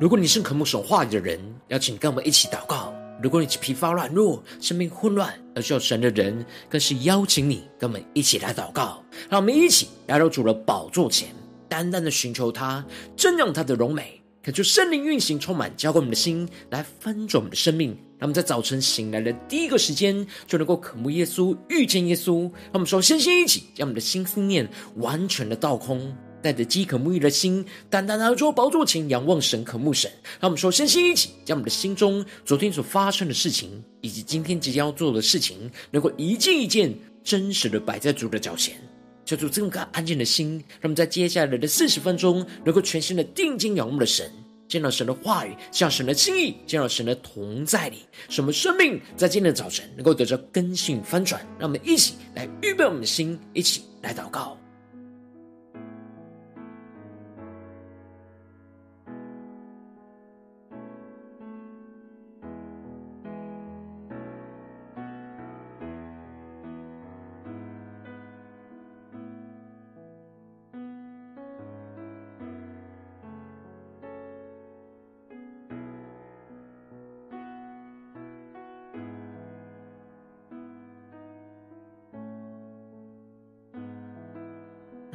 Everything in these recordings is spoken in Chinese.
如果你是渴慕神话语的人，邀请跟我们一起祷告；如果你是疲乏软弱、生命混乱而需要神的人，更是邀请你跟我们一起来祷告。让我们一起来到主的宝座前，单单的寻求他，瞻仰他的荣美，恳求圣灵运行，充满浇灌我们的心，来翻转我们的生命。让我们在早晨醒来的第一个时间，就能够渴慕耶稣、遇见耶稣。让我们说，先先一起将我们的心思念完全的倒空。带着饥渴沐浴的心，单单来到宝座前仰望神、渴慕神。让我们说，先心一起将我们的心中昨天所发生的事情，以及今天即将要做的事情，能够一件一件真实的摆在主的脚前，求主这个安静的心，让我们在接下来的四十分钟，能够全心的定睛仰望的神，见到神的话语，向神的心意，见到神的同在里，什么生命在今天的早晨能够得着更新翻转。让我们一起来预备我们的心，一起来祷告。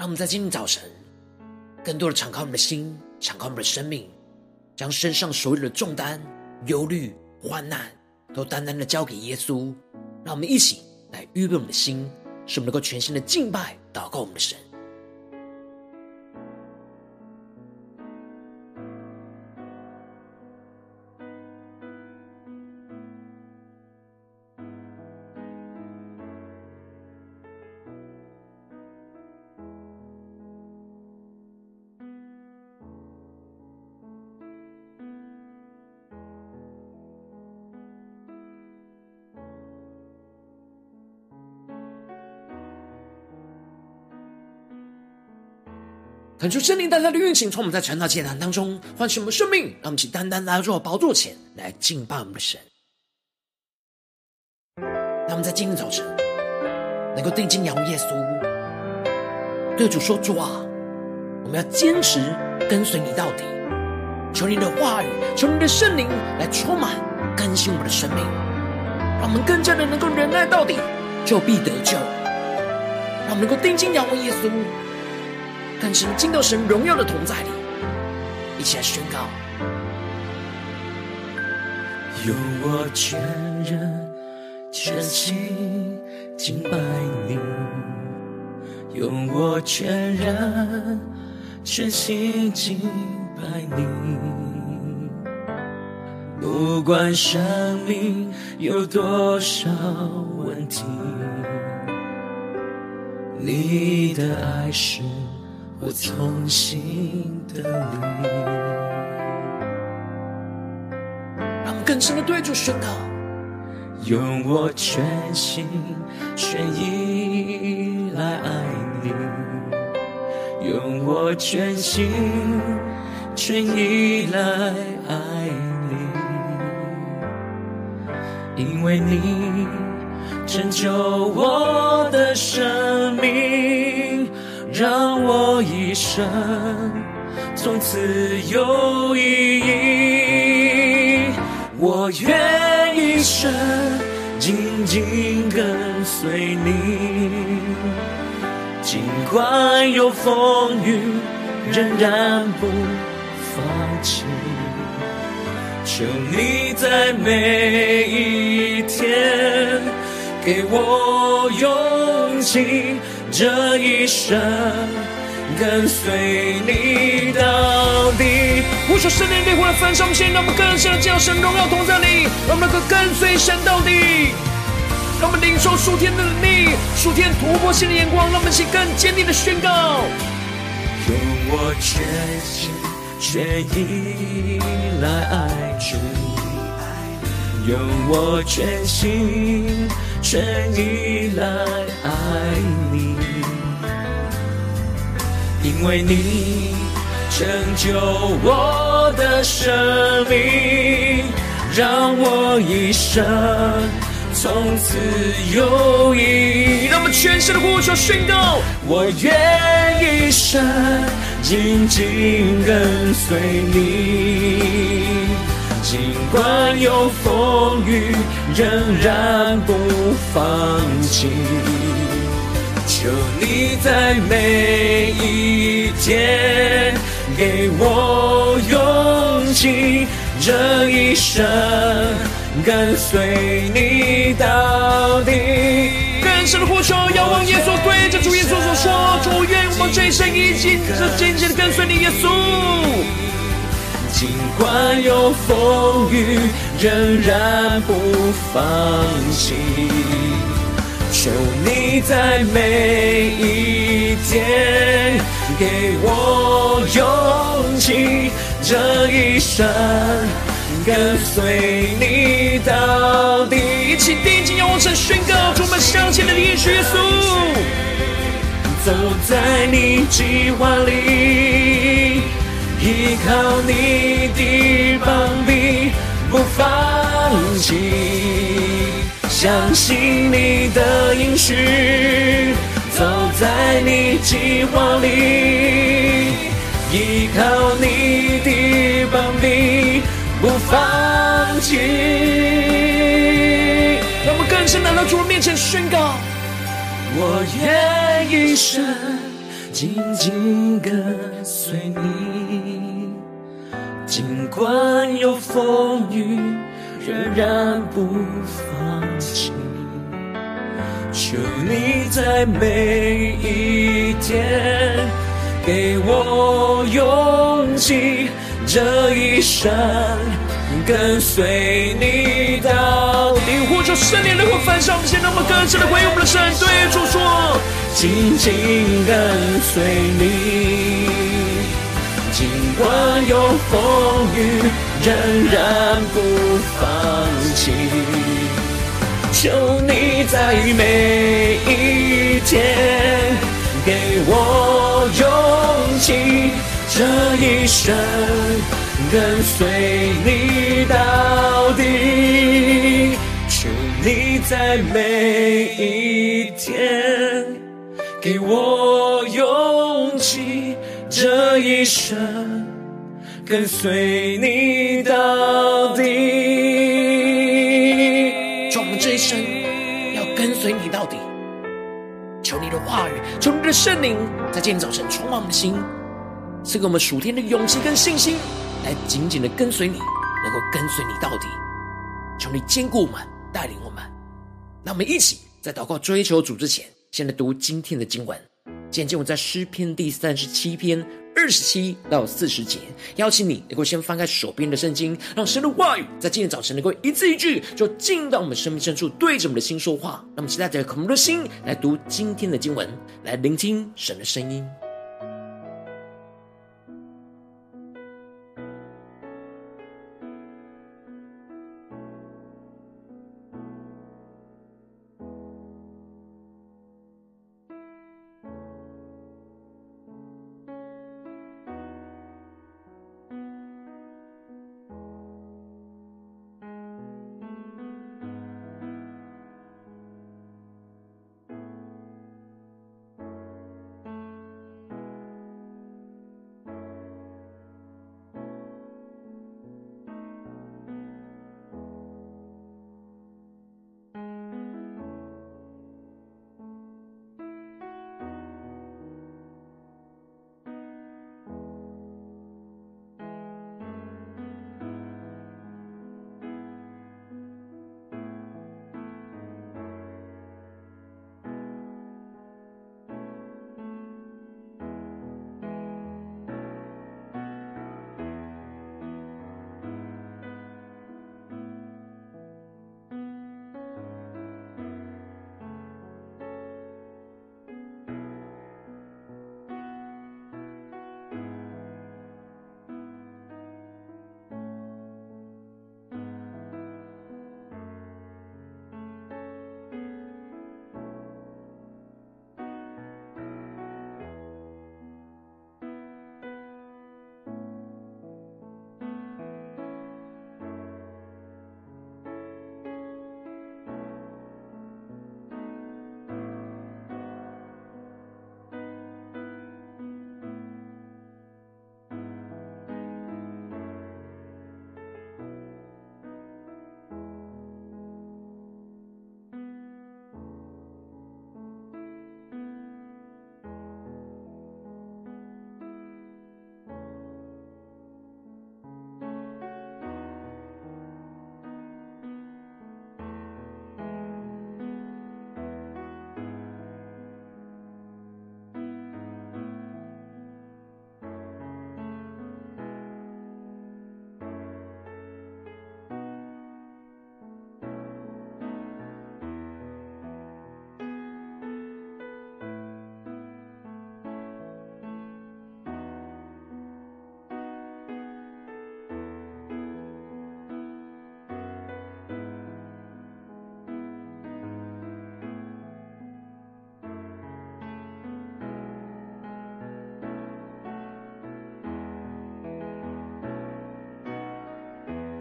让我们在今天早晨，更多的敞开我们的心，敞开我们的生命，将身上所有的重担、忧虑、患难，都单单的交给耶稣。让我们一起来预备我们的心，使我们能够全心的敬拜、祷告我们的神。恳求圣灵单单的运行，从我们在晨祷祭坛当中唤醒我们生命，让我们起单单来到宝座前来敬拜我们的神。让我们在今天早晨能够定睛仰望耶稣，对主说：“主啊，我们要坚持跟随你到底。求你的话语，求你的圣灵来充满更新我们的生命，让我们更加的能够忍耐到底，就必得救。让我们能够定睛仰望耶稣。”更深进到神荣耀的同在里，一起来宣告。用我全人全心敬拜你，用我全人全心敬拜你。不管生命有多少问题，你的爱是。我从心的你，让我更深的对主宣告：用我全心全意来爱你，用我全心全意来爱你，因为你拯救我的生命。让我一生从此有意义，我愿一生紧紧跟随你，尽管有风雨，仍然不放弃。求你在每一天给我勇气。这一生跟随你到底。我说圣灵烈火的焚烧，先让我们更深的将神荣耀同在里，让我们能够跟随神到底。让我们领受属天的能力，属天突破性的眼光，让我们起更坚定的宣告。用我全心全意来爱主，用我全心全意来爱你。为你拯救我的生命，让我一生从此有意义。让我们全身的呼求宣告：我愿一生紧紧跟随你。尽管有风雨，仍然不放弃。求你在每一天给我勇气，这一生跟随你到底。更深的呼求，仰望耶稣，对着主耶稣所说：主，愿我们这一生一紧紧紧的跟随你，耶稣。尽管有风雨，仍然不放弃。求你在每一天给我勇气，这一生跟随你到底。一起定睛仰望神，宣告：主，我们向前的耶稣，走在你计划里，依靠你的膀臂，不放弃。相信你的应许，走在你计划里，依靠你的膀臂，不放弃。让我们更深来到主的面前宣告：我愿一生紧紧跟随你，尽管有风雨，仍然不放弃，求你在每一天给我勇气，这一生跟随你到底。呼求圣灵能够焚烧我们心，让我们更深的回应我们的神，对主说：紧紧跟随你，尽管有风雨。仍然不放弃，求你在每一天给我勇气，这一生跟随你到底。求你在每一天给我勇气，这一生。跟随你到底，求我们这一生要跟随你到底。求你的话语，求你的圣灵，在今天早晨充满我们的心，赐给我们属天的勇气跟信心，来紧紧的跟随你，能够跟随你到底。求你坚固我们，带领我们。那我们一起在祷告追求主之前，先来读今天的经文。今天经文在诗篇第三十七篇。二十七到四十节，邀请你能够先翻开手边的圣经，让神的话语在今天早晨能够一字一句，就进到我们生命深处，对着我们的心说话。那么，期待着渴慕的心来读今天的经文，来聆听神的声音。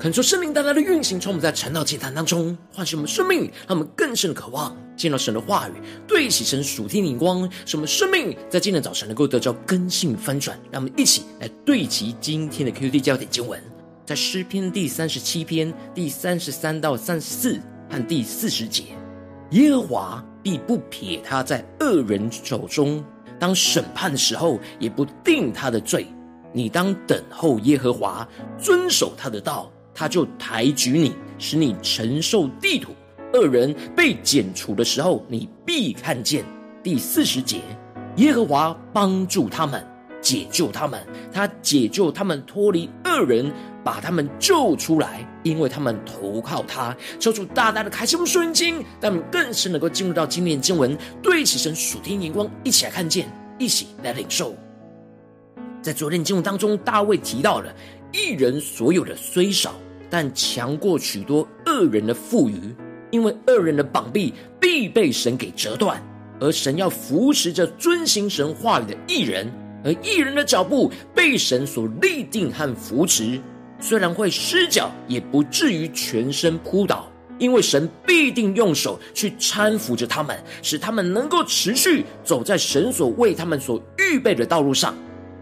恳求圣灵大大的运行，从我们在晨祷祭坛当中唤醒我们生命，让我们更深的渴望见到神的话语，对齐神属天灵光，使我们生命在今天早晨能够得到更新翻转。让我们一起来对齐今天的 QD 焦点经文，在诗篇第三十七篇第三十三到三十四和第四十节：耶和华必不撇他在恶人手中，当审判的时候，也不定他的罪。你当等候耶和华，遵守他的道。他就抬举你，使你承受地土。恶人被剪除的时候，你必看见。第四十节，耶和华帮助他们，解救他们。他解救他们脱离恶人，把他们救出来，因为他们投靠他。求主大大的开启我们属灵经，让我们更是能够进入到今天经文，对齐神属天眼光，一起来看见，一起来领受。在昨天经文当中，大卫提到了。一人所有的虽少，但强过许多恶人的富余，因为恶人的膀臂必被神给折断，而神要扶持着遵行神话语的义人，而义人的脚步被神所立定和扶持，虽然会失脚，也不至于全身扑倒，因为神必定用手去搀扶着他们，使他们能够持续走在神所为他们所预备的道路上。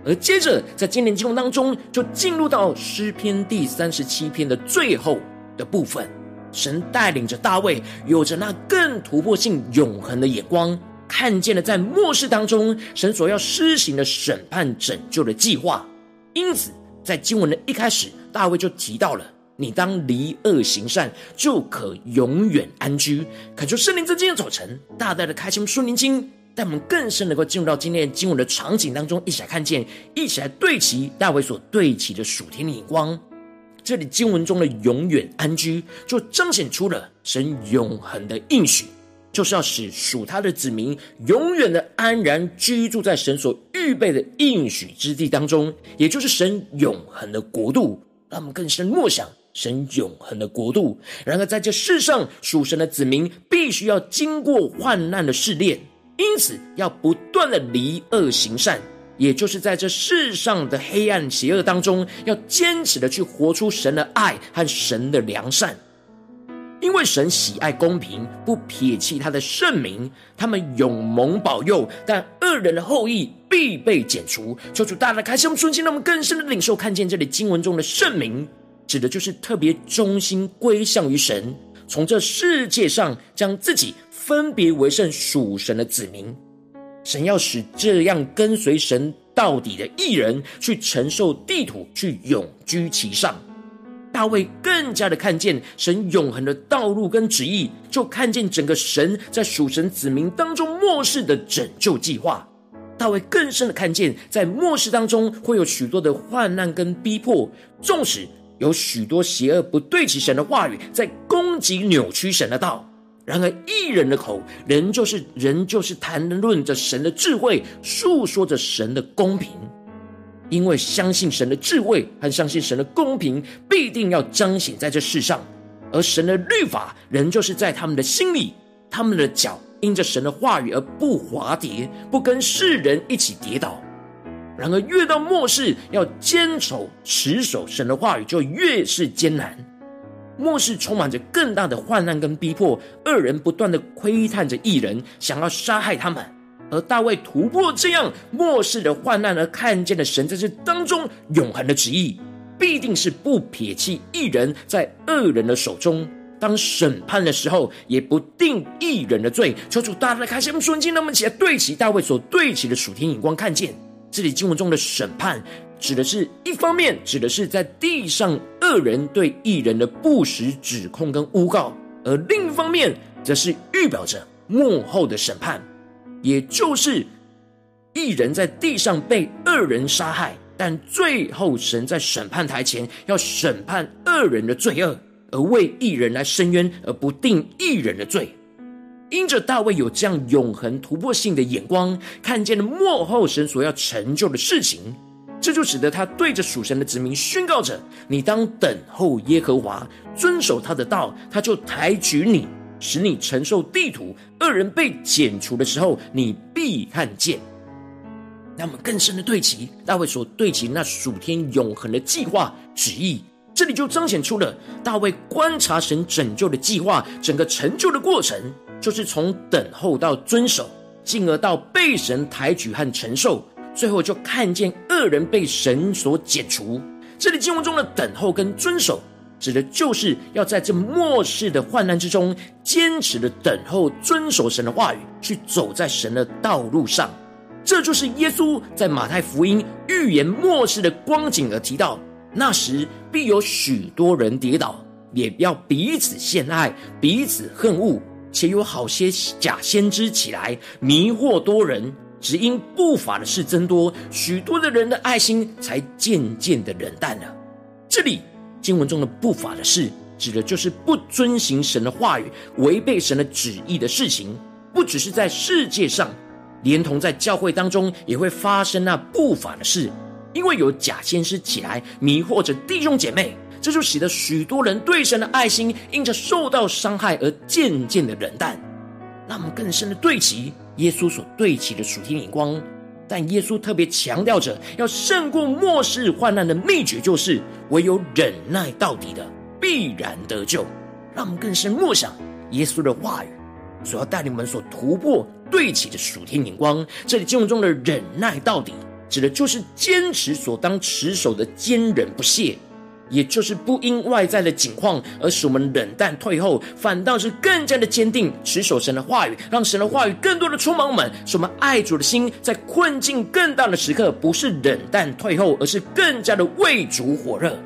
而接着，在今年经文当中，就进入到诗篇第三十七篇的最后的部分。神带领着大卫，有着那更突破性、永恒的眼光，看见了在末世当中，神所要施行的审判、拯救的计划。因此，在经文的一开始，大卫就提到了：“你当离恶行善，就可永远安居。”恳求圣灵在今天早晨，大大的开启我们属灵经。让我们更深能够进入到今天经文的场景当中，一起来看见，一起来对齐大卫所对齐的属天的眼光。这里经文中的永远安居，就彰显出了神永恒的应许，就是要使属他的子民永远的安然居住在神所预备的应许之地当中，也就是神永恒的国度。让我们更深默想神永恒的国度。然而，在这世上，属神的子民必须要经过患难的试炼。因此，要不断的离恶行善，也就是在这世上的黑暗邪恶当中，要坚持的去活出神的爱和神的良善。因为神喜爱公平，不撇弃他的圣名，他们永蒙保佑。但恶人的后裔必被剪除。求主大大开启我们顺心，让我们更深的领受，看见这里经文中的圣名，指的就是特别忠心归向于神，从这世界上将自己。分别为圣属神的子民，神要使这样跟随神到底的义人去承受地土，去永居其上。大卫更加的看见神永恒的道路跟旨意，就看见整个神在属神子民当中末世的拯救计划。大卫更深的看见，在末世当中会有许多的患难跟逼迫，纵使有许多邪恶不对齐神的话语，在攻击扭曲神的道。然而，义人的口仍就是仍就是谈论着神的智慧，述说着神的公平。因为相信神的智慧和相信神的公平，必定要彰显在这世上。而神的律法仍旧是在他们的心里，他们的脚因着神的话语而不滑跌，不跟世人一起跌倒。然而，越到末世，要坚守持守神的话语，就越是艰难。末世充满着更大的患难跟逼迫，恶人不断的窥探着异人，想要杀害他们。而大卫突破这样末世的患难，而看见了神在这当中永恒的旨意，必定是不撇弃异人在恶人的手中。当审判的时候，也不定义人的罪。求主大大开心我们属灵经，让我们起来对齐大卫所对齐的属天眼光，看见这里经文中的审判。指的是一方面，指的是在地上恶人对义人的不实指控跟诬告；而另一方面，则是预表着幕后的审判，也就是义人在地上被恶人杀害，但最后神在审判台前要审判恶人的罪恶，而为义人来伸冤，而不定义人的罪。因着大卫有这样永恒突破性的眼光，看见了末后神所要成就的事情。这就使得他对着属神的子民宣告着：“你当等候耶和华，遵守他的道，他就抬举你，使你承受地土。恶人被剪除的时候，你必看见。”那么更深的对齐大卫所对齐那属天永恒的计划旨意，这里就彰显出了大卫观察神拯救的计划，整个成就的过程，就是从等候到遵守，进而到被神抬举和承受，最后就看见恶人被神所剪除。这里经文中的等候跟遵守，指的就是要在这末世的患难之中，坚持的等候、遵守神的话语，去走在神的道路上。这就是耶稣在马太福音预言末世的光景而提到，那时必有许多人跌倒，也要彼此陷害，彼此恨恶，且有好些假先知起来迷惑多人。只因不法的事增多，许多的人的爱心才渐渐的冷淡了。这里经文中的不法的事，指的就是不遵行神的话语、违背神的旨意的事情。不只是在世界上，连同在教会当中也会发生那不法的事，因为有假先知起来迷惑着弟兄姐妹，这就使得许多人对神的爱心因着受到伤害而渐渐的冷淡。让我们更深的对齐耶稣所对齐的属天眼光，但耶稣特别强调着要胜过末世患难的秘诀，就是唯有忍耐到底的，必然得救。让我们更深默想耶稣的话语，所要带领我们所突破对齐的属天眼光。这里经文中的忍耐到底，指的就是坚持所当持守的坚忍不懈。也就是不因外在的境况而使我们冷淡退后，反倒是更加的坚定持守神的话语，让神的话语更多的充满我们，使我们爱主的心在困境更大的时刻，不是冷淡退后，而是更加的为主火热。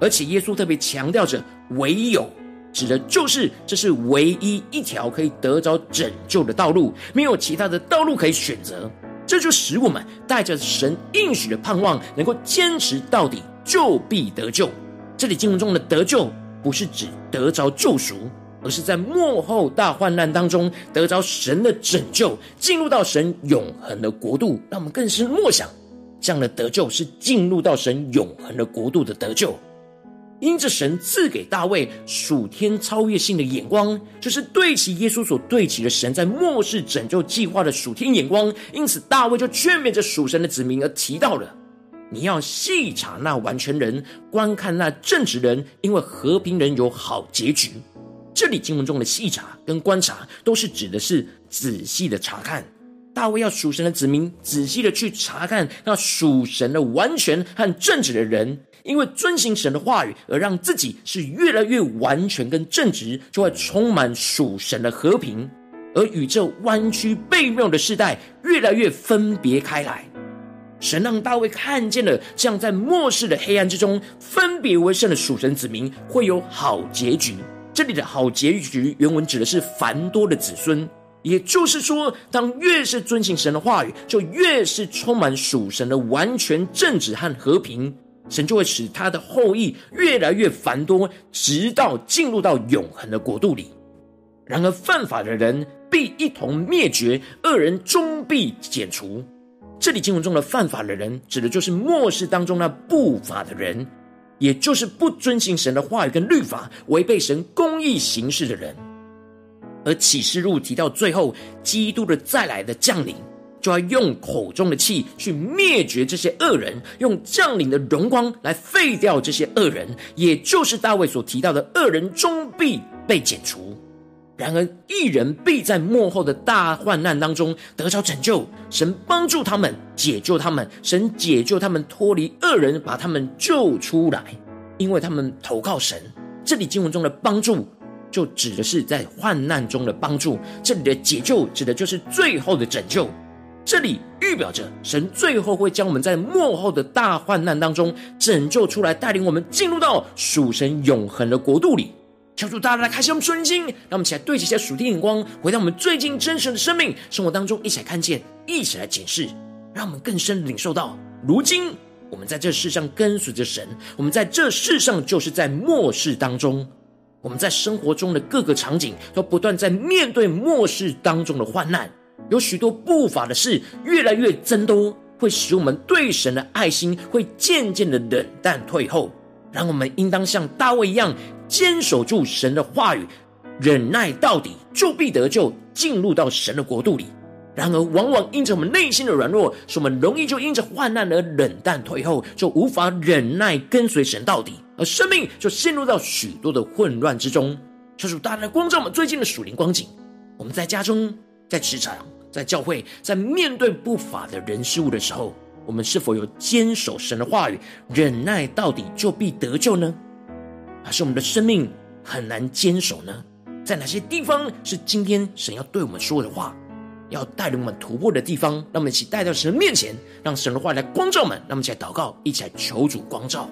而且耶稣特别强调着“唯有”，指的就是这是唯一一条可以得着拯救的道路，没有其他的道路可以选择。这就使我们带着神应许的盼望，能够坚持到底。就必得救。这里经文中的得救，不是指得着救赎，而是在末后大患难当中得着神的拯救，进入到神永恒的国度。让我们更深默想，这样的得救是进入到神永恒的国度的得救。因着神赐给大卫属天超越性的眼光，就是对齐耶稣所对齐的神在末世拯救计划的属天眼光。因此，大卫就劝勉着属神的子民而提到了。你要细察那完全人，观看那正直人，因为和平人有好结局。这里经文中的细察跟观察，都是指的是仔细的查看。大卫要属神的子民仔细的去查看那属神的完全和正直的人，因为遵行神的话语，而让自己是越来越完全跟正直，就会充满属神的和平，而与这弯曲悖谬的世代越来越分别开来。神让大卫看见了，这样在末世的黑暗之中分别为圣的属神子民会有好结局。这里的好结局，原文指的是繁多的子孙，也就是说，当越是遵行神的话语，就越是充满属神的完全正直和和平，神就会使他的后裔越来越繁多，直到进入到永恒的国度里。然而，犯法的人必一同灭绝，恶人终必剪除。这里经文中的犯法的人，指的就是末世当中那不法的人，也就是不遵行神的话语跟律法，违背神公义行事的人。而启示录提到最后，基督的再来的降临，就要用口中的气去灭绝这些恶人，用降临的荣光来废掉这些恶人，也就是大卫所提到的恶人终必被剪除。然而，一人必在幕后的大患难当中得着拯救，神帮助他们，解救他们，神解救他们脱离恶人，把他们救出来，因为他们投靠神。这里经文中的帮助，就指的是在患难中的帮助；这里的解救，指的就是最后的拯救。这里预表着神最后会将我们在幕后的大患难当中拯救出来，带领我们进入到属神永恒的国度里。求主大大来开启我们顺心，让我们一起来对齐一下属天眼光，回到我们最近真实的生命生活当中，一起来看见，一起来检视，让我们更深领受到，如今我们在这世上跟随着神，我们在这世上就是在末世当中，我们在生活中的各个场景都不断在面对末世当中的患难，有许多不法的事越来越增多，会使我们对神的爱心会渐渐的冷淡退后，让我们应当像大卫一样。坚守住神的话语，忍耐到底，就必得救，进入到神的国度里。然而，往往因着我们内心的软弱，使我们容易就因着患难而冷淡退后，就无法忍耐跟随神到底，而生命就陷入到许多的混乱之中。求主大大的光照我们最近的属灵光景。我们在家中、在职场、在教会，在面对不法的人事物的时候，我们是否有坚守神的话语，忍耐到底就必得救呢？还是我们的生命很难坚守呢？在哪些地方是今天神要对我们说的话，要带领我们突破的地方？让我们一起带到神的面前，让神的话来光照我们。让我们一起来祷告，一起来求主光照。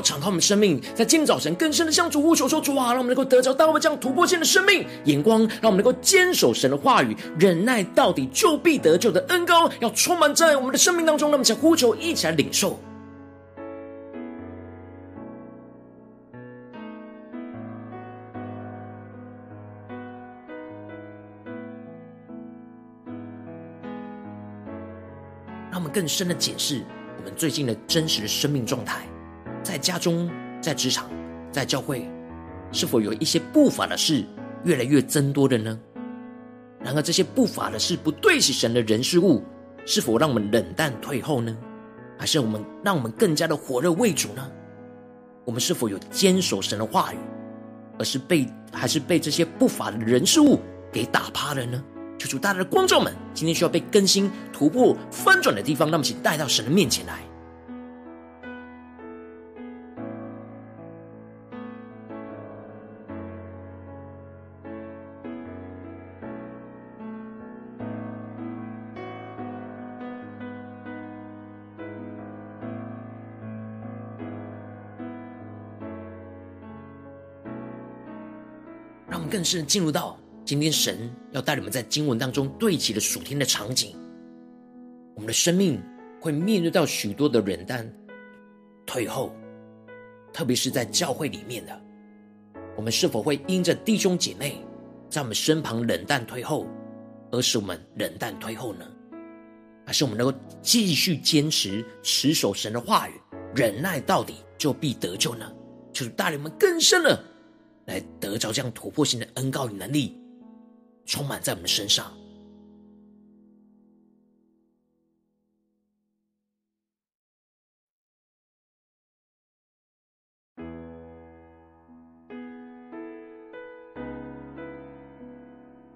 的敞开我们生命，在今早晨更深的向主呼求说：“主啊，让我们能够得着大卫这样突破性的生命眼光，让我们能够坚守神的话语，忍耐到底，就必得救的恩膏，要充满在我们的生命当中。让我们想呼求，一起来领受。让我们更深的检视我们最近的真实的生命状态。”在家中，在职场，在教会，是否有一些不法的事越来越增多的呢？然而，这些不法的事不对齐神的人事物，是否让我们冷淡退后呢？还是我们让我们更加的火热为主呢？我们是否有坚守神的话语，而是被还是被这些不法的人事物给打趴了呢？求主大大的光照们，今天需要被更新、突破、翻转的地方，让我们一起带到神的面前来。更是进入到今天神要带你们在经文当中对齐的属天的场景，我们的生命会面对到许多的冷淡退后，特别是在教会里面的，我们是否会因着弟兄姐妹在我们身旁冷淡退后，而使我们冷淡退后呢？还是我们能够继续坚持持守神的话语，忍耐到底，就必得救呢？就是带领我们更深了。来得着这样突破性的恩膏与能力，充满在我们身上。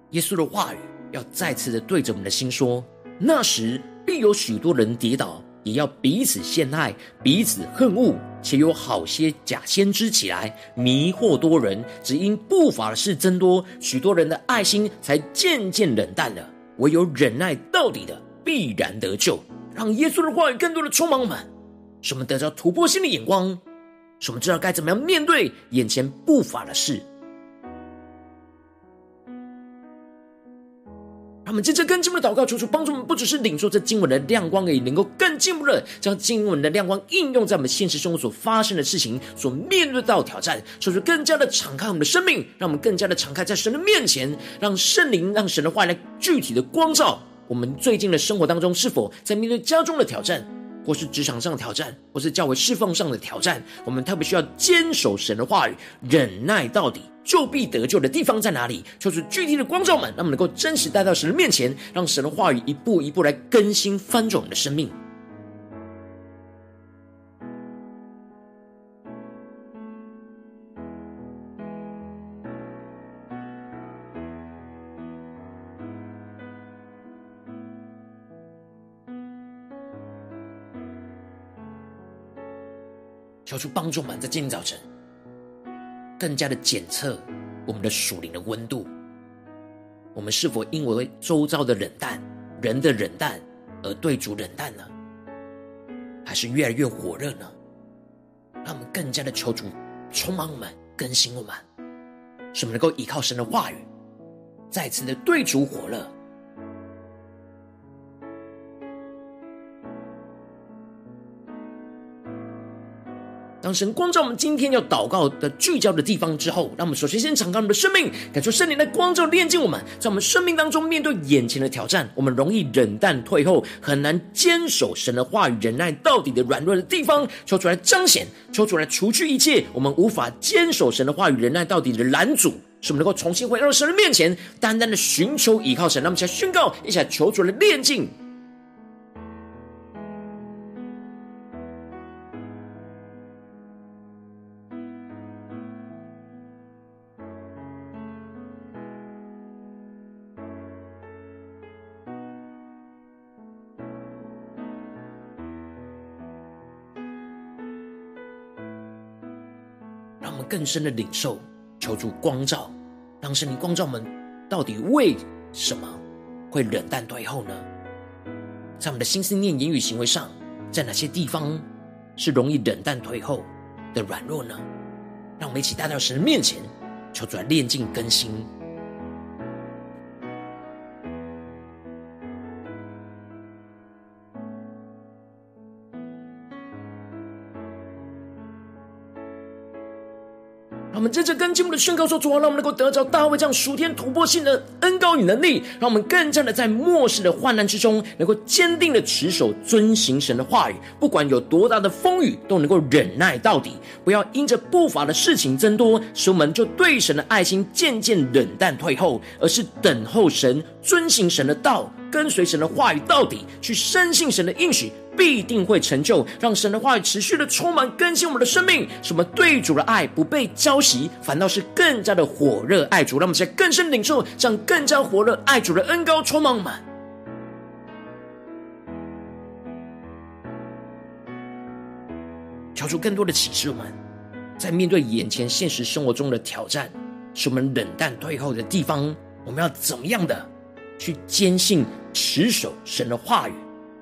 耶稣的话语要再次的对着我们的心说：那时必有许多人跌倒。也要彼此陷害，彼此恨恶，且有好些假先知起来迷惑多人。只因不法的事增多，许多人的爱心才渐渐冷淡了。唯有忍耐到底的，必然得救。让耶稣的话语更多的充满我们，使我们得到突破性的眼光，使我们知道该怎么样面对眼前不法的事。我们接着更进一步的祷告，求主帮助我们，不只是领受这经文的亮光而已，能够更进一步的将经文的亮光应用在我们现实生活所发生的事情、所面对到挑战，求主更加的敞开我们的生命，让我们更加的敞开在神的面前，让圣灵、让神的话来具体的光照我们最近的生活当中，是否在面对家中的挑战，或是职场上的挑战，或是较为释放上的挑战，我们特别需要坚守神的话语，忍耐到底。就必得救的地方在哪里？求主具体的光照们，让我们能够真实带到神的面前，让神的话语一步一步来更新翻转我们的生命。求主帮助我们，在今天早晨。更加的检测我们的属灵的温度，我们是否因为周遭的冷淡、人的冷淡而对主冷淡呢？还是越来越火热呢？让我们更加的求主充满我们、更新我们，使我们能够依靠神的话语，再次的对主火热。当神光照我们今天要祷告的聚焦的地方之后，让我们首先先敞开我们的生命，感受圣灵的光照炼净我们。在我们生命当中，面对眼前的挑战，我们容易冷淡退后，很难坚守神的话语，忍耐到底的软弱的地方，求主来彰显，求主来除去一切我们无法坚守神的话语，忍耐到底的拦阻，使我们能够重新回到神的面前，单单的寻求依靠神。让我们一起来宣告，一起来求主来炼净。更深的领受，求助光照，当圣灵光照我们，到底为什么会冷淡退后呢？在我们的心思念、言语、行为上，在哪些地方是容易冷淡退后的软弱呢？让我们一起带到神的面前，求主来炼净更新。接着跟进我们的宣告说：主啊，让我们能够得着大卫这样属天突破性的恩高与能力，让我们更加的在末世的患难之中，能够坚定的持守遵行神的话语，不管有多大的风雨，都能够忍耐到底。不要因着不法的事情增多，使我们就对神的爱心渐渐冷淡退后，而是等候神，遵行神的道，跟随神的话语到底，去深信神的应许。必定会成就，让神的话语持续的充满更新我们的生命，使我们对主的爱不被浇熄，反倒是更加的火热爱主。让我们在更深领受，让更更加火热爱主的恩高充满我们。求出更多的启示，我们在面对眼前现实生活中的挑战，使我们冷淡退后的地方，我们要怎么样的去坚信持守神的话语，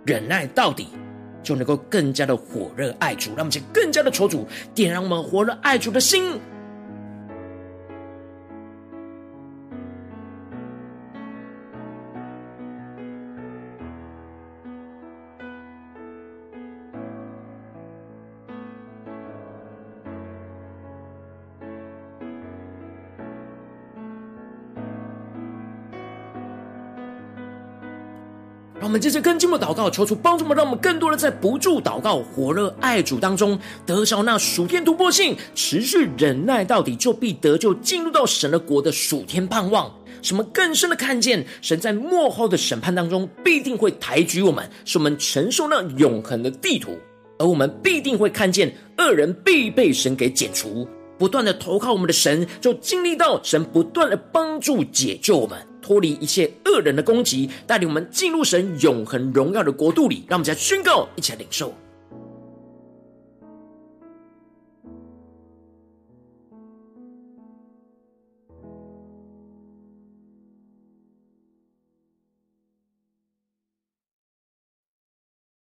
忍耐到底。就能够更加的火热爱主，让我们更加的求主点燃我们火热爱主的心。我们接着跟进的祷告，求主帮助我们，让我们更多的在不住祷告、火热爱主当中，得着那属天突破性，持续忍耐到底，就必得救，进入到神的国的属天盼望。什么更深的看见，神在末后的审判当中，必定会抬举我们，使我们承受那永恒的地图，而我们必定会看见恶人必被神给剪除。不断的投靠我们的神，就经历到神不断的帮助解救我们，脱离一切恶人的攻击，带领我们进入神永恒荣耀的国度里。让我们再宣告，一起来领受。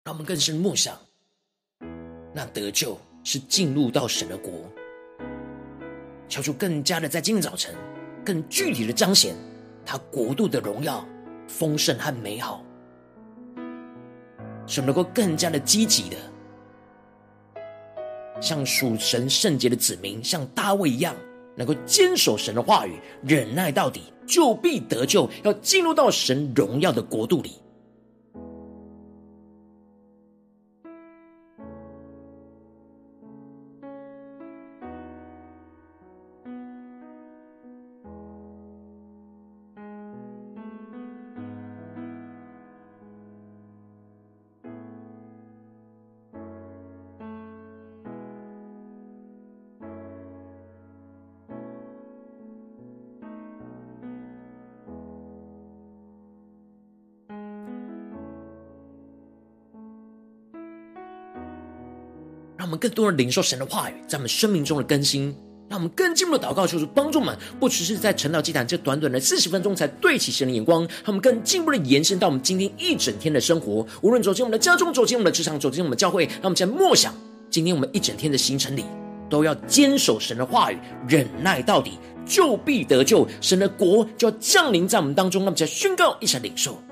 让我们更深默想，那得救是进入到神的国。求主更加的在今天早晨，更具体的彰显他国度的荣耀、丰盛和美好，使我们能够更加的积极的，像属神圣洁的子民，像大卫一样，能够坚守神的话语，忍耐到底，就必得救，要进入到神荣耀的国度里。更多人领受神的话语，在我们生命中的更新。让我们更进一步的祷告，求主帮助我们，不只是在晨祷祭坛这短短的四十分钟才对齐神的眼光，让我们更进一步的延伸到我们今天一整天的生活。无论走进我们的家中，走进我们的职场，走进我们的教会，让我们在默想今天我们一整天的行程里，都要坚守神的话语，忍耐到底，就必得救。神的国就要降临在我们当中。那么，就要宣告，一起领受。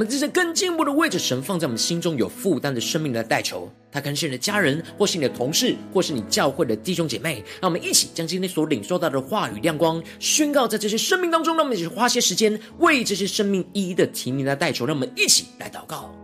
我们这些更进一步的为着神放在我们心中有负担的生命来代求，他可能是你的家人，或是你的同事，或是你教会的弟兄姐妹。让我们一起将今天所领受到的话语亮光宣告在这些生命当中。让我们一起花些时间为这些生命一一的提名来代求。让我们一起来祷告。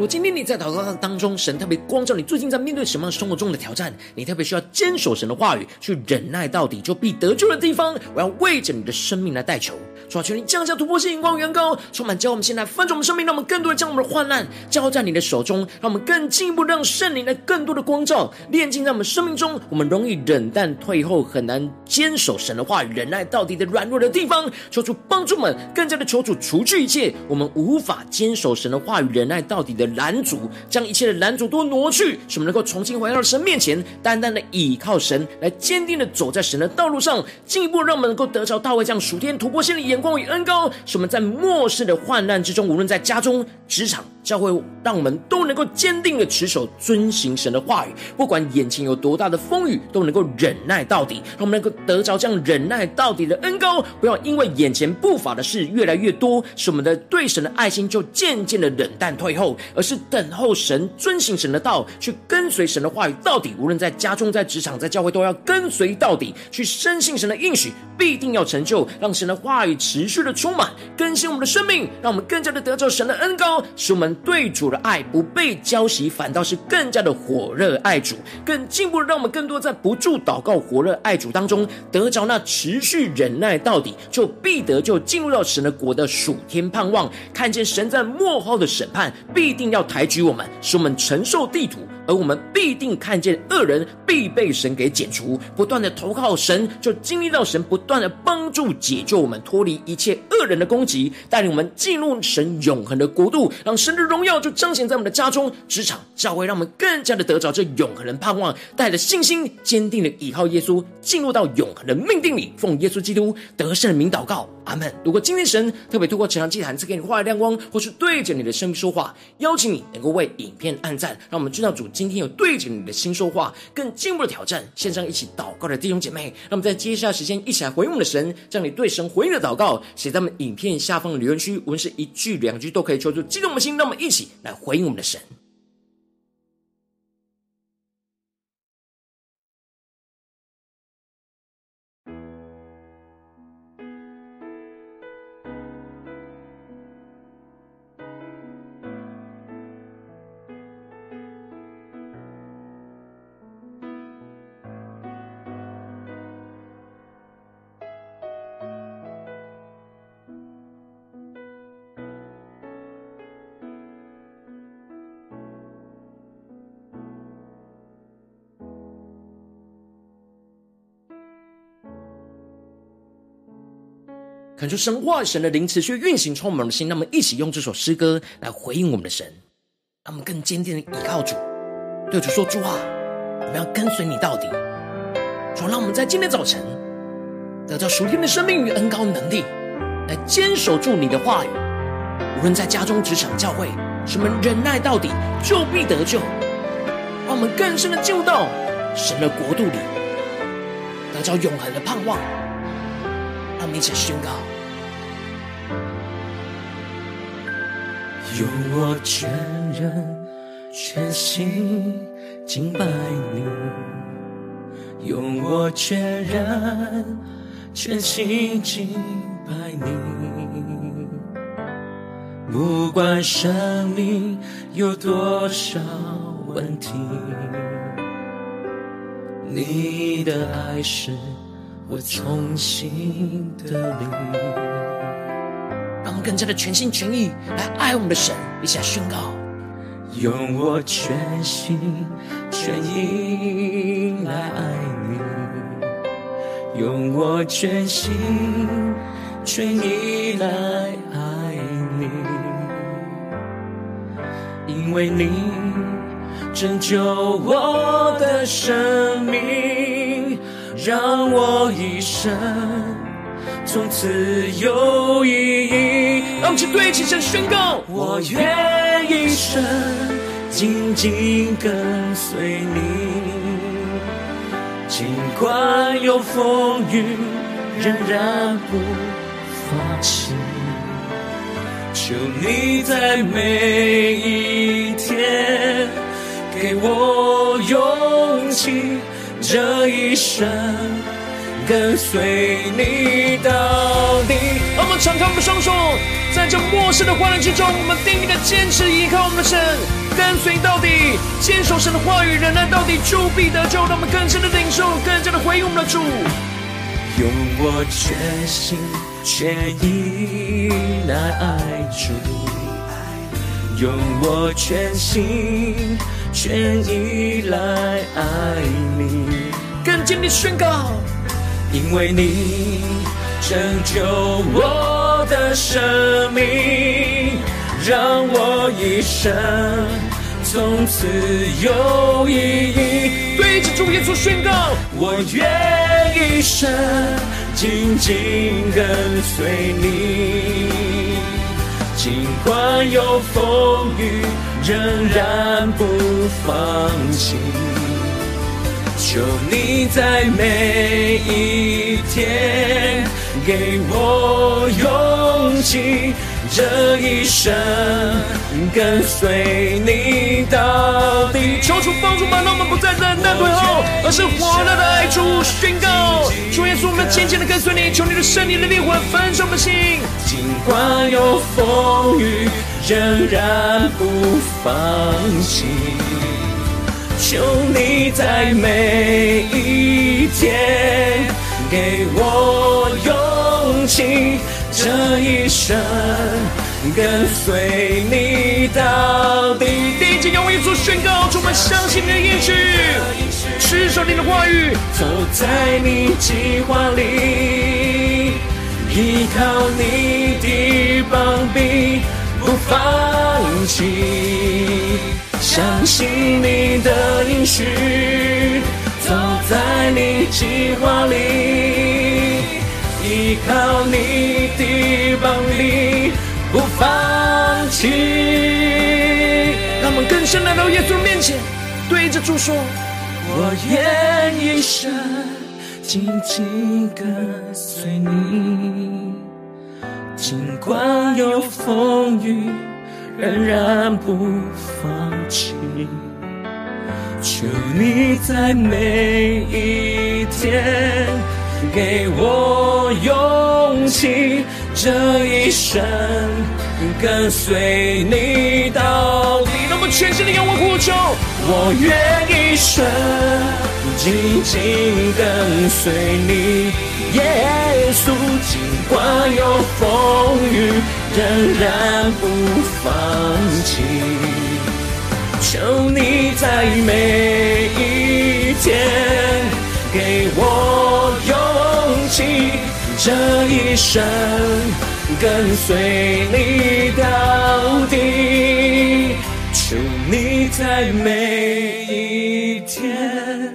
如果今天你在祷告当中，神特别光照你，最近在面对什么样生活中的挑战？你特别需要坚守神的话语，去忍耐到底，就必得救的地方。我要为着你的生命来代求，主啊，求你降下突破性眼光，远高，充满教我们现在翻转我们生命，让我们更多的将我们的患难交在你的手中，让我们更进一步让圣灵来更多的光照，炼净在我们生命中。我们容易冷淡退后，很难坚守神的话，忍耐到底的软弱的地方。求主帮助们，更加的求主除去一切我们无法坚守神的话语，忍耐到底的。拦阻，将一切的拦阻都挪去，使我们能够重新回到神面前，单单的倚靠神，来坚定的走在神的道路上，进一步让我们能够得着大卫这样属天突破性的眼光与恩膏，使我们在末世的患难之中，无论在家中、职场、教会，让我们都能够坚定的持守、遵行神的话语，不管眼前有多大的风雨，都能够忍耐到底，让我们能够得着这样忍耐到底的恩膏，不要因为眼前不法的事越来越多，使我们的对神的爱心就渐渐的冷淡退后，而是等候神，遵行神的道，去跟随神的话语到底。无论在家中、在职场、在教会，都要跟随到底，去深信神的应许必定要成就，让神的话语持续的充满更新我们的生命，让我们更加的得着神的恩膏，使我们对主的爱不被浇熄，反倒是更加的火热爱主，更进一步让我们更多在不住祷告、火热爱主当中，得着那持续忍耐到底，就必得就进入到神的国的属天盼望，看见神在末后的审判必定要抬举我们，使我们承受地土。而我们必定看见恶人必被神给剪除，不断的投靠神，就经历到神不断的帮助解救我们，脱离一切恶人的攻击，带领我们进入神永恒的国度，让神的荣耀就彰显在我们的家中、职场、教会，让我们更加的得着这永恒的盼望，带着信心，坚定的倚靠耶稣，进入到永恒的命定里，奉耶稣基督得胜的名祷告，阿门。如果今天神特别透过这场祭坛赐给你话的亮光，或是对着你的生命说话，邀请你能够为影片按赞，让我们知道主。今天有对着你的心说话，更进一步的挑战，线上一起祷告的弟兄姐妹，那么在接下来时间一起来回应我们的神，将你对神回应的祷告写在我们影片下方的留言区，无论是一句两句都可以，求助激动我们的心，那么一起来回应我们的神。恳求神话神的灵持续运行充满我们的心，那么一起用这首诗歌来回应我们的神，让我们更坚定的依靠主，对主说：主啊，我们要跟随你到底。主，让我们在今天早晨得到属天的生命与恩膏能力，来坚守住你的话语。无论在家中、职场、教会，什么忍耐到底，就必得救。让我们更深的进入到神的国度里，得到永恒的盼望。让我们一起宣告。用我全人全心敬拜你，用我全人全心敬拜你。不管生命有多少问题，你的爱是我从心的力。更加的全心全意来爱我们的神，一起来宣告：用我全心全意来爱你，用我全心全意来爱你，因为你拯救我的生命，让我一生。从此有意义。让我们去对齐声宣告：我愿一生紧紧跟随你，尽管有风雨，仍然不放弃。求你在每一天给我勇气，这一生。跟随你到底。让我们敞开我们的双手，在这末世的患难之中，我们定义的坚持依靠我们的神，跟随到底，坚守神的话语，忍耐到底，主必得救。让我们更深的领受，更加的回应我们的主。用我全心全意来爱主，用我全心全意来爱你，更坚定宣告。因为你拯救我的生命，让我一生从此有意义。对着主耶稣宣告，我愿一生紧紧跟随你，尽管有风雨，仍然不放弃。求你在每一天给我勇气，这一生跟随你到底。求主帮助吧，让我们不再忍耐退后，而是火热的爱主宣告。主耶稣，我们紧紧的跟随你，求你的圣灵的灵魂焚烧我们心。尽管有风雨，仍然不放弃。求你在每一天给我勇气，这一生跟随你到底。第一节，用耶稣宣告，充满相信的应许，持守你的话语，走在你计划里，依靠你的膀臂，不放弃。相信你的应许，走在你计划里，依靠你的膀臂，不放弃。让我们更深来到耶稣面前，对着主说：我愿一生紧紧跟随你，尽管有风雨。仍然不放弃，求你在每一天给我勇气，这一生跟随你到底。那么全心的仰望呼求，我愿一生紧紧跟随你，耶稣，尽管有风雨。仍然不放弃，求你在每一天给我勇气，这一生跟随你到底。求你在每一天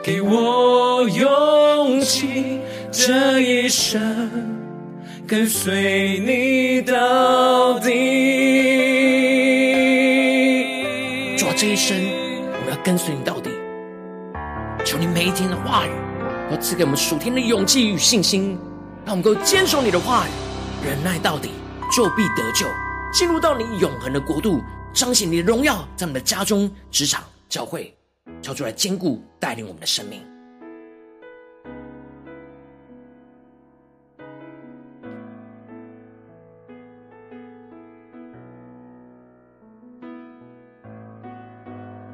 给我勇气，这一生。跟随你到底。主啊，这一生我们要跟随你到底。求你每一天的话语，都赐给我们属天的勇气与信心，让我们够坚守你的话语，忍耐到底，就必得救，进入到你永恒的国度，彰显你的荣耀，在我们的家中、职场、教会，交出来坚固带领我们的生命。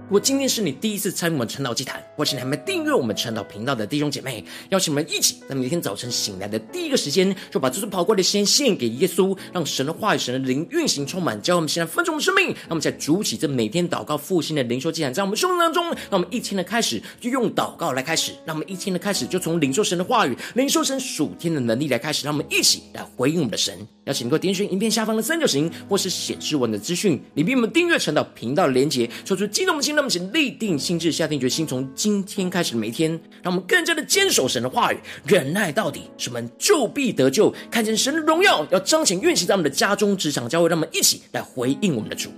如果今天是你第一次参与我们晨祷祭坛，或是你还没订阅我们晨祷频道的弟兄姐妹，邀请我们一起在每天早晨醒来的第一个时间，就把这束宝贵的先献给耶稣，让神的话语、神的灵运行充满，教我们现在分盛我们生命。那么在主起这每天祷告复兴的灵修祭坛，在我们生命当中，让我们一天的开始就用祷告来开始，让我们一天的开始就从领受神的话语、领受神属天的能力来开始，让我们一起来回应我们的神。邀请你能够点选影片下方的三角形，或是显示文的资讯，里面我们订阅晨祷频道的连结，说出激动的心。那么，请立定心志，下定决心，从今天开始的每一天，让我们更加的坚守神的话语，忍耐到底，使我们就必得救，看见神的荣耀，要彰显运行在我们的家中、职场、教会，让我们一起来回应我们的主。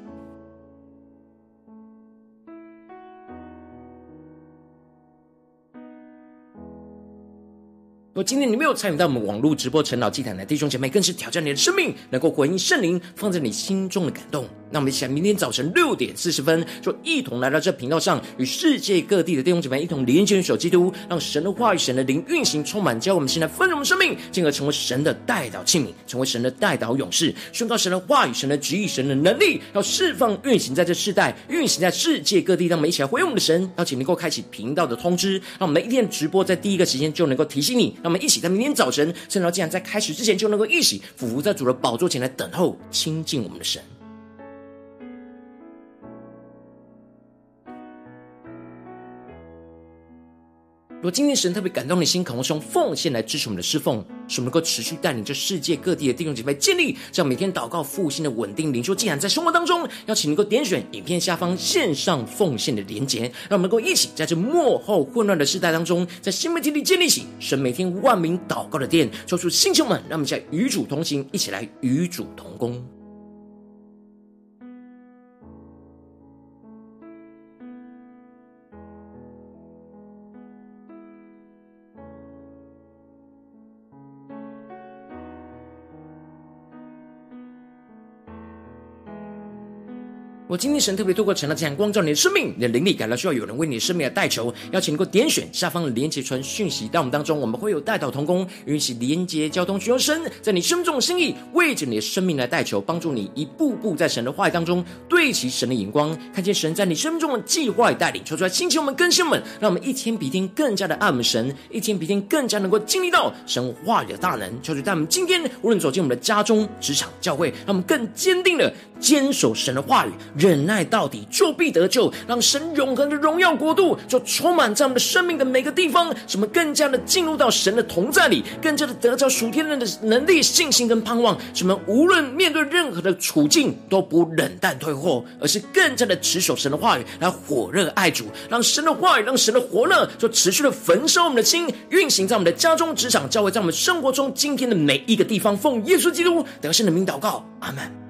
如果今天你没有参与到我们网络直播晨祷祭坛的弟兄姐妹，更是挑战你的生命，能够回应圣灵放在你心中的感动。那我们一起来，明天早晨六点四十分，就一同来到这频道上，与世界各地的弟兄姐妹一同连接、守基督，让神的话语、神的灵运行充满，教我们现在丰盛的生命，进而成为神的代祷器皿，成为神的代祷勇士，宣告神的话语、神的旨意、神的能力，要释放运行在这世代，运行在世界各地。让我们一起来回应我们的神，邀请能够开启频道的通知，让我们每一天直播在第一个时间就能够提醒你。让我们一起在明天早晨，圣道竟然在开始之前就能够一起俯伏在主的宝座前来等候亲近我们的神。如果今天神特别感动你的心，渴望用奉献来支持我们的侍奉，使我们能够持续带领这世界各地的弟兄姐妹建立这样每天祷告复兴的稳定灵修既然，在生活当中，邀请能够点选影片下方线上奉献的连结，让我们能够一起在这幕后混乱的时代当中，在新媒体里建立起神每天万名祷告的殿，抽出星球们，让我们在与主同行，一起来与主同工。我今天神特别透过晨祷祭坛光照你的生命，你的灵力感到需要有人为你的生命来代求，邀请能够点选下方的连接传讯息到我们当中，我们会有代祷同工，允许连接交通，寻求神在你生命中的心意，为着你的生命来代求，帮助你一步步在神的话语当中对齐神的眼光，看见神在你生命中的计划与带领，求出来星球们更新们，让我们一天比一天更加的爱我们神，一天比一天更加能够经历到神话语的大能，求主带我们今天无论走进我们的家中、职场、教会，让我们更坚定的坚守神的话语。忍耐到底，就必得救。让神永恒的荣耀国度就充满在我们的生命的每个地方，使我们更加的进入到神的同在里，更加的得着属天人的能力、信心跟盼望。使我们无论面对任何的处境，都不冷淡退货，而是更加的持守神的话语，来火热爱主。让神的话语，让神的火热，就持续的焚烧我们的心，运行在我们的家中、职场、教会，在我们生活中今天的每一个地方。奉耶稣基督得胜的名祷告，阿门。